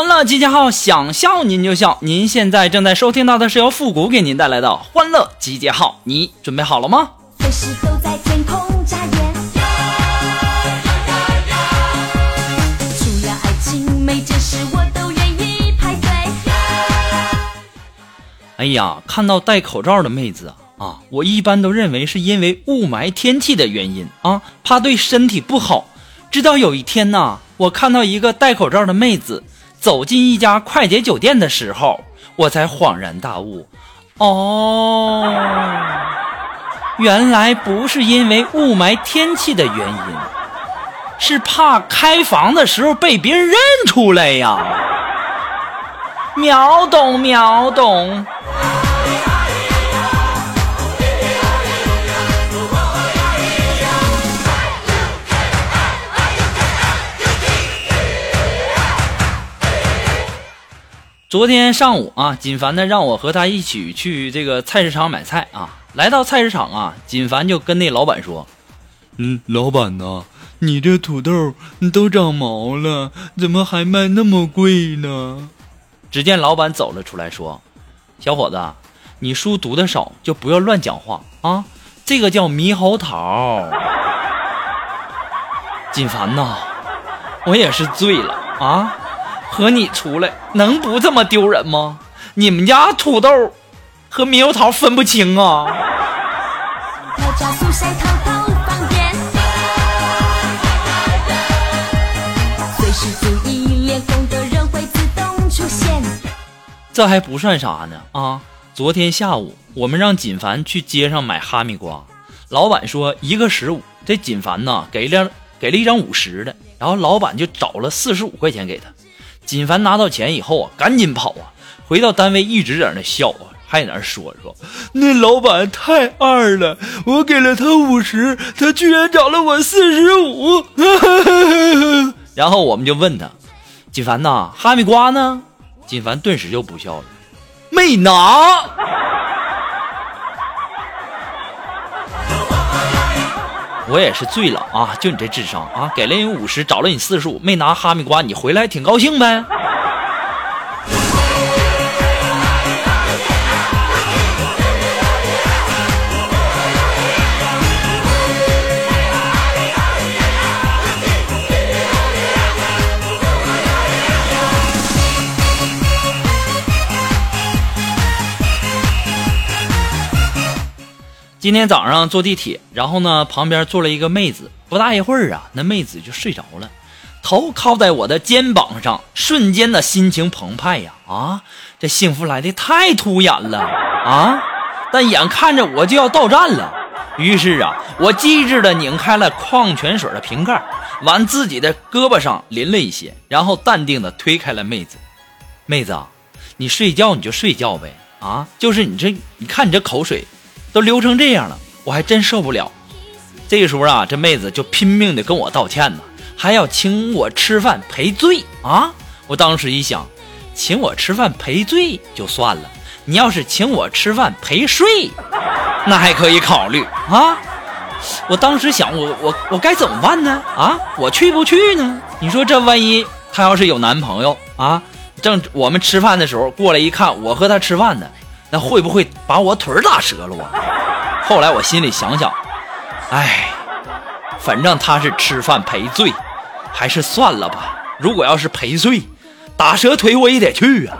欢乐集结号，想笑您就笑。您现在正在收听到的是由复古给您带来的欢乐集结号，你准备好了吗？随时都在天空眨眼。除了爱情，每件事我都愿意排队。哎呀，看到戴口罩的妹子啊啊，我一般都认为是因为雾霾天气的原因啊，怕对身体不好。直到有一天呐，我看到一个戴口罩的妹子走进一家快捷酒店的时候，我才恍然大悟，哦，原来不是因为雾霾天气的原因，是怕开房的时候被别人认出来呀。秒懂秒懂。昨天上午啊，锦凡呢让我和他一起去这个菜市场买菜啊。来到菜市场啊，锦凡就跟那老板说：“嗯，老板呐，你这土豆都长毛了，怎么还卖那么贵呢？”只见老板走了出来，说：“小伙子，你书读的少，就不要乱讲话啊！这个叫猕猴桃。”锦凡呐，我也是醉了啊！和你出来能不这么丢人吗？你们家土豆和猕猴桃分不清啊！这还不算啥呢啊！昨天下午我们让锦凡去街上买哈密瓜，老板说一个十五，这锦凡呐给了给了一张五十的，然后老板就找了四十五块钱给他。锦凡拿到钱以后啊，赶紧跑啊，回到单位一直在那笑啊，还在那说说，那老板太二了，我给了他五十，他居然找了我四十五。然后我们就问他，锦凡呐，哈密瓜呢？锦凡顿时就不笑了，没拿。我也是醉了啊！就你这智商啊，给了你五十，找了你四十五，没拿哈密瓜，你回来挺高兴呗？今天早上坐地铁，然后呢，旁边坐了一个妹子，不大一会儿啊，那妹子就睡着了，头靠在我的肩膀上，瞬间的心情澎湃呀！啊，这幸福来的太突然了啊！但眼看着我就要到站了，于是啊，我机智的拧开了矿泉水的瓶盖，往自己的胳膊上淋了一些，然后淡定的推开了妹子。妹子，啊你睡觉你就睡觉呗，啊，就是你这，你看你这口水。都流成这样了，我还真受不了。这个时候啊，这妹子就拼命的跟我道歉呢，还要请我吃饭赔罪啊！我当时一想，请我吃饭赔罪就算了，你要是请我吃饭赔税，那还可以考虑啊！我当时想，我我我该怎么办呢？啊，我去不去呢？你说这万一她要是有男朋友啊，正我们吃饭的时候过来一看，我和她吃饭呢。那会不会把我腿儿打折了啊？后来我心里想想，哎，反正他是吃饭赔罪，还是算了吧。如果要是赔罪，打折腿我也得去啊。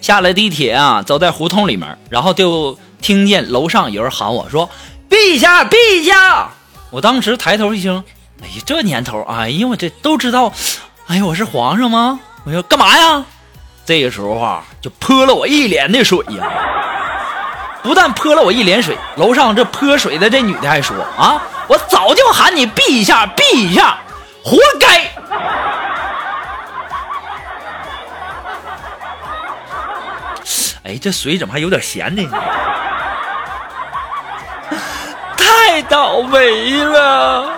下了地铁啊，走在胡同里面，然后就。听见楼上有人喊我说：“陛下，陛下！我当时抬头一听，哎呀，这年头，哎呀，我这都知道，哎呀，我是皇上吗？我说干嘛呀？这个时候啊，就泼了我一脸的水呀！不但泼了我一脸水，楼上这泼水的这女的还说啊，我早就喊你避一下，避一下，活该！哎，这水怎么还有点咸呢？倒霉了。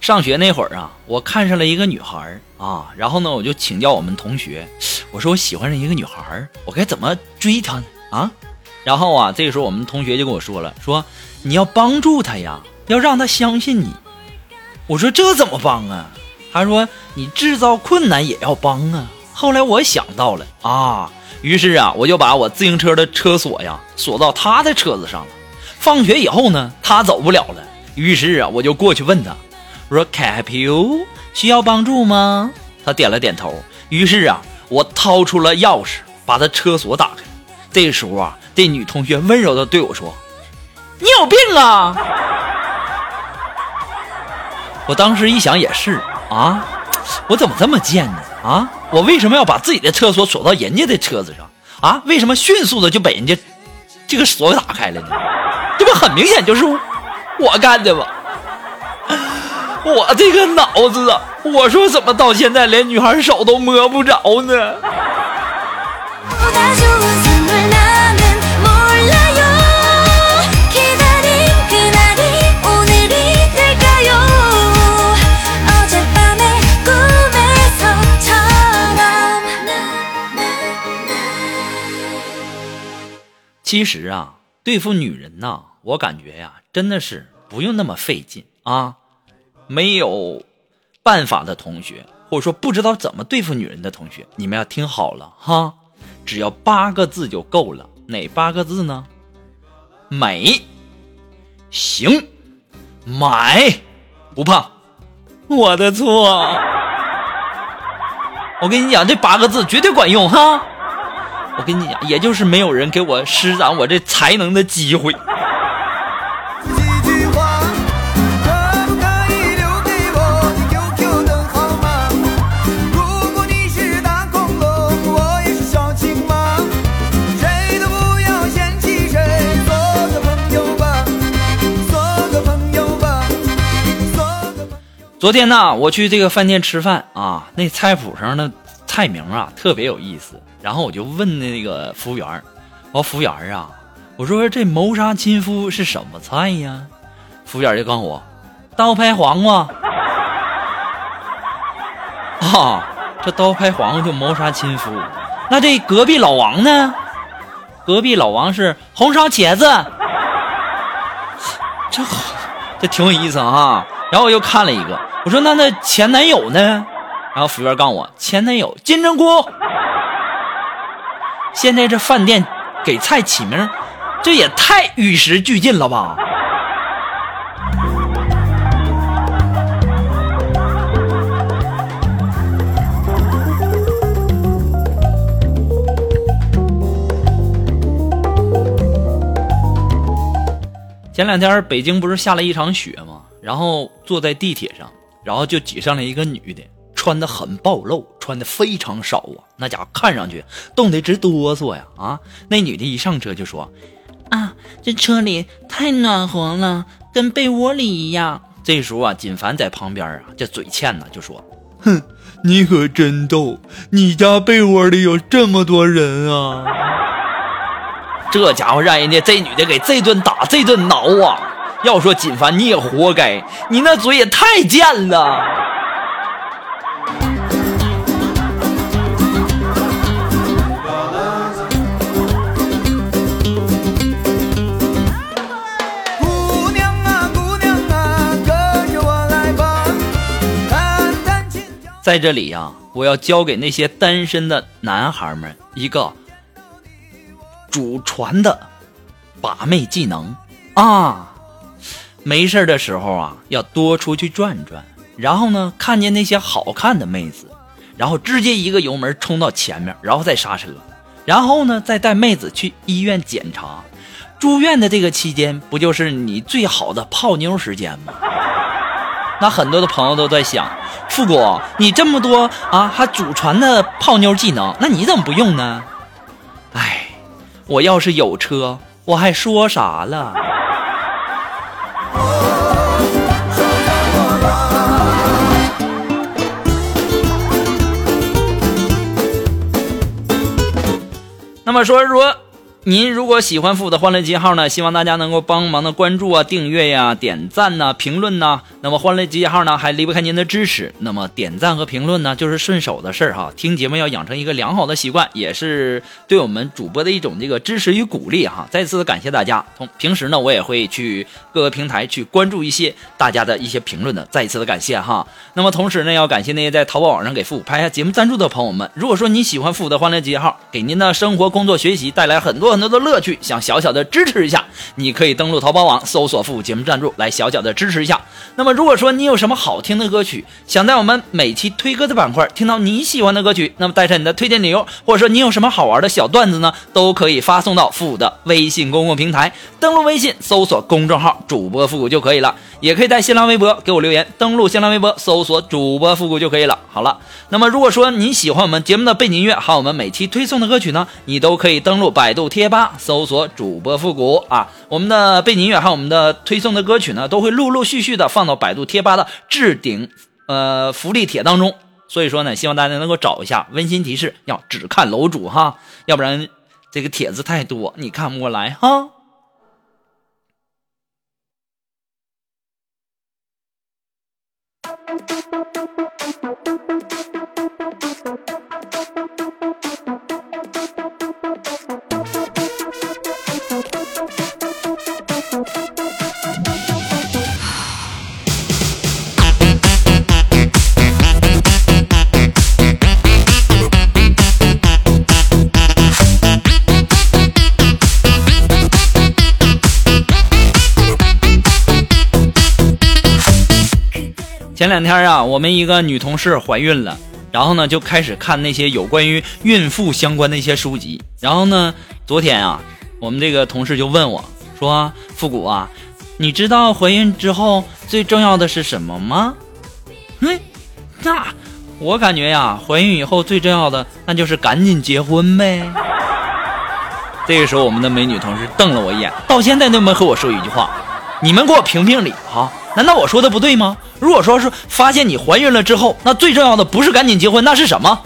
上学那会儿啊我看上了一个女孩儿啊然后呢我就请教我们同学我说我喜欢上一个女孩儿我该怎么追她呢？啊？然后啊，这个时候我们同学就跟我说了，说你要帮助他呀，要让他相信你。我说这怎么帮啊？他说你制造困难也要帮啊。后来我想到了啊，于是啊，我就把我自行车的车锁呀锁到他的车子上了。放学以后呢，他走不了了，于是啊，我就过去问他。我说 can help you 需要帮助吗？他点了点头。于是啊，我掏出了钥匙，把他车锁打开。这时候啊，这女同学温柔的对我说：“你有病啊！” 我当时一想也是啊，我怎么这么贱呢？啊，我为什么要把自己的车锁锁到人家的车子上？啊，为什么迅速的就把人家这个锁打开了呢？这不很明显就是我干的吗？我这个脑子啊！我说怎么到现在连女孩手都摸不着呢？其实啊，对付女人呐、我感觉呀，真的是不用那么费劲啊。没有办法的同学，或者说不知道怎么对付女人的同学，你们要听好了哈，只要八个字就够了。哪八个字呢？美、行、买、不胖。我的错。我跟你讲，这八个字绝对管用哈。我跟你讲，也就是没有人给我施展我这才能的机会。昨天呢，我去这个饭店吃饭啊，那菜谱上的菜名啊特别有意思，然后我就问那个服务员，我说服务员啊，我说这谋杀亲夫是什么菜呀？服务员就告诉我，刀拍黄瓜。啊，这刀拍黄瓜就谋杀亲夫，那这隔壁老王呢？隔壁老王是红烧茄子。这好，这挺有意思啊。然后我又看了一个，我说那那前男友呢？然后服务员告诉我，前男友金针菇。现在这饭店给菜起名，这也太与时俱进了吧？前两天北京不是下了一场雪吗？然后坐在地铁上，然后就挤上了一个女的，穿的很暴露，穿的非常少啊，那家伙看上去冻得直哆嗦呀啊！那女的一上车就说：“啊，这车里太暖和了，跟被窝里一样。”这时候啊，锦凡在旁边啊，这嘴欠呢，就说哼，你可真逗，你家被窝里有这么多人啊！：“ 这家伙让人家这女的给这顿打，这顿挠啊！要说锦凡你也活该，你那嘴也太贱了。”在这里呀、我要教给那些单身的男孩们一个祖传的把妹技能啊！没事儿的时候啊，要多出去转转，然后呢，看见那些好看的妹子，然后直接一个油门冲到前面，然后再刹车，然后呢，再带妹子去医院检查。住院的这个期间，不就是你最好的泡妞时间吗？那很多的朋友都在想，富国，你这么多啊，还祖传的泡妞技能，那你怎么不用呢？哎，我要是有车，我还说啥了？那么说说，您如果喜欢复古的欢乐集号呢，希望大家能够帮忙的关注啊、订阅呀、点赞呐、评论呐。那么欢乐集号呢，还离不开您的支持。那么点赞和评论呢，就是顺手的事儿哈。听节目要养成一个良好的习惯，也是对我们主播的一种这个支持与鼓励哈。再次的感谢大家。同平时呢，我也会去各个平台去关注一些大家的一些评论的，再一次的感谢哈。那么同时呢，要感谢那些在淘宝网上给复古拍下节目赞助的朋友们。如果说你喜欢复古的欢乐集号，给您的生活、工作、学习带来很多多的乐趣，想小小的支持一下，你可以登录淘宝网搜索“复古节目赞助”来小小的支持一下。那么如果说你有什么好听的歌曲，想在我们每期推歌的板块听到你喜欢的歌曲，那么带上你的推荐理由，或者说你有什么好玩的小段子呢，都可以发送到复古的微信公共平台，登录微信搜索公众号主播复古就可以了。也可以在新浪微博给我留言，登录新浪微博搜索主播复古就可以了。好了，那么如果说你喜欢我们节目的背景音乐，还有我们每期推送的歌曲呢，你都可以登录百度贴贴吧搜索主播复古啊。我们的背景音乐还有我们的推送的歌曲呢，都会陆陆续续的放到百度贴吧的置顶呃福利帖当中。所以说呢，希望大家能够找一下。温馨提示：要只看楼主哈，要不然这个帖子太多，你看不过来哈。前两天啊，我们一个女同事怀孕了，然后呢就开始看那些有关于孕妇相关的一些书籍。然后呢，昨天啊，我们这个同事就问我说：“复古啊，你知道怀孕之后最重要的是什么吗？”嗯，那我感觉呀，怀孕以后最重要的那就是赶紧结婚呗。这个时候，我们的美女同事瞪了我一眼，到现在都没和我说一句话。你们给我评评理哈！难道我说的不对吗？如果说是发现你怀孕了之后，那最重要的不是赶紧结婚，那是什么？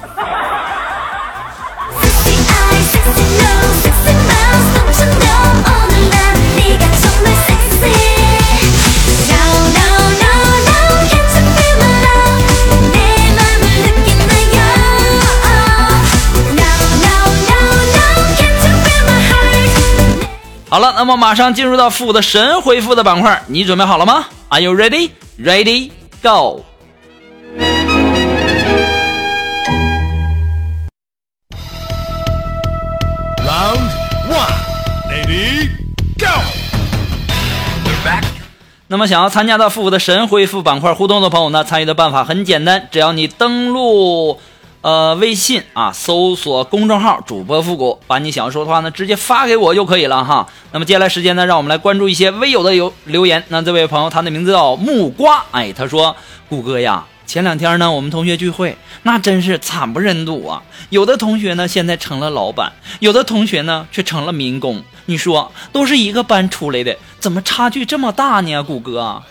好了，那么马上进入到复古的神回复的板块，你准备好了吗？Are you ready? Ready? Go! Round one, ready, go！那么想要参加到复古的神回复板块互动的朋友呢，参与的办法很简单，只要你登录呃微信啊，搜索公众号主播复古，把你想要说的话呢直接发给我就可以了哈。那么接下来时间呢，让我们来关注一些微友的留留言。那这位朋友他的名字叫木瓜，哎，他说谷歌呀。前两天呢，我们同学聚会，那真是惨不忍睹啊！有的同学呢，现在成了老板；有的同学呢，却成了民工。你说，都是一个班出来的，怎么差距这么大呢？谷歌，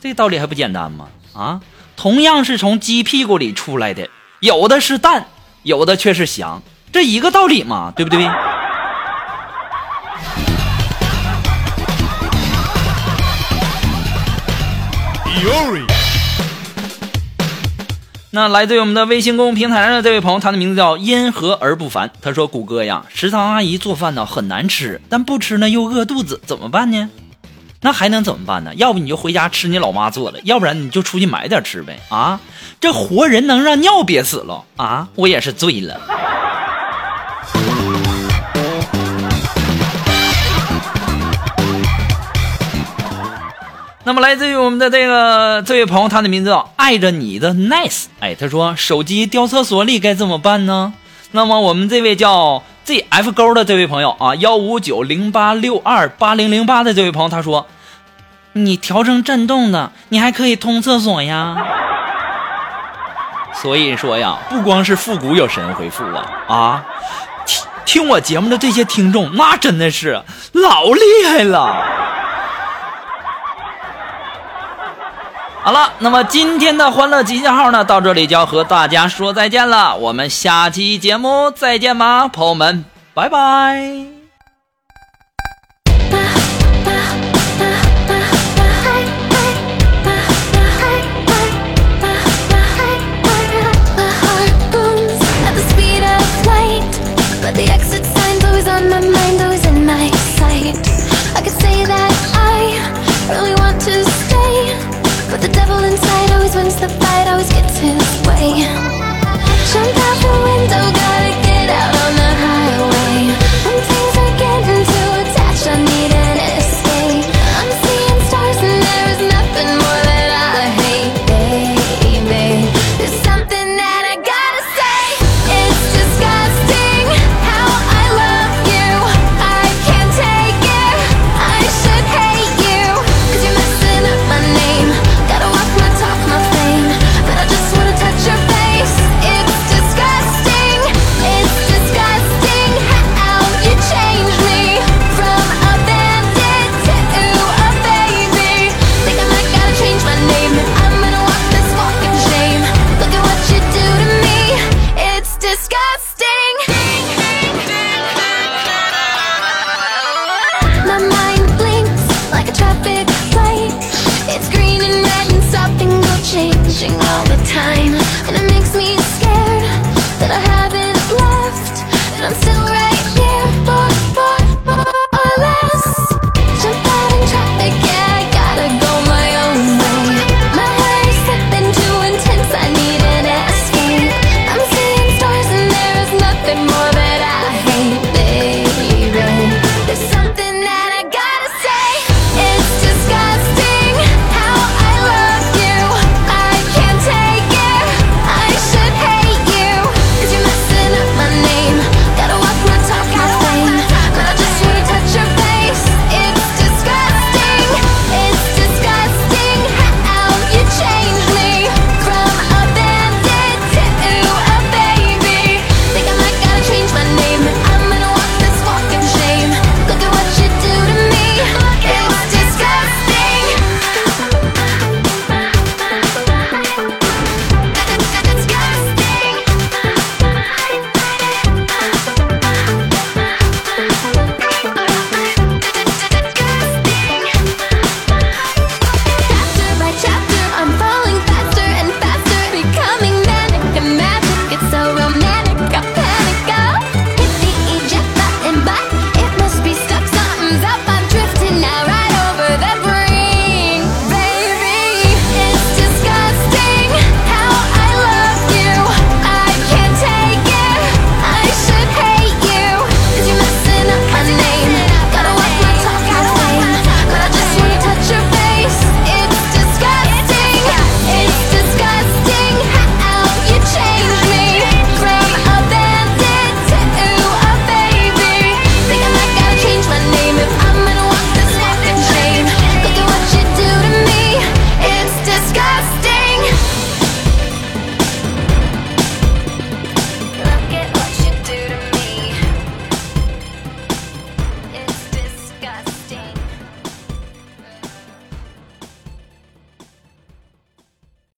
这道理还不简单吗？啊，同样是从鸡屁股里出来的，有的是蛋，有的却是翔，这一个道理嘛，对不对？那来自于我们的微信公众平台上的这位朋友，他的名字叫因何而不凡。他说：“谷歌呀，食堂阿姨做饭呢很难吃，但不吃呢又饿肚子，怎么办呢？那还能怎么办呢？要不你就回家吃你老妈做的，要不然你就出去买点吃呗。啊？这活人能让尿憋死了。啊？我也是醉了。那么来自于我们的这个，这位朋友，他的名字叫爱着你的 nice。哎，他说手机掉厕所里该怎么办呢？那么我们这位叫。ZF 勾的这位朋友啊，幺五九零八六二八零零八的这位朋友，他说你调成震动的，你还可以通厕所呀。所以说呀，不光是复古有神回复啊啊，听听我节目的这些听众，那真的是老厉害了。好了，那么今天的欢乐集结号呢，到这里就要和大家说再见了。我们下期节目再见吧，朋友们，拜拜。Always wins the fight, always gets his way. Jump out the window, gotta get out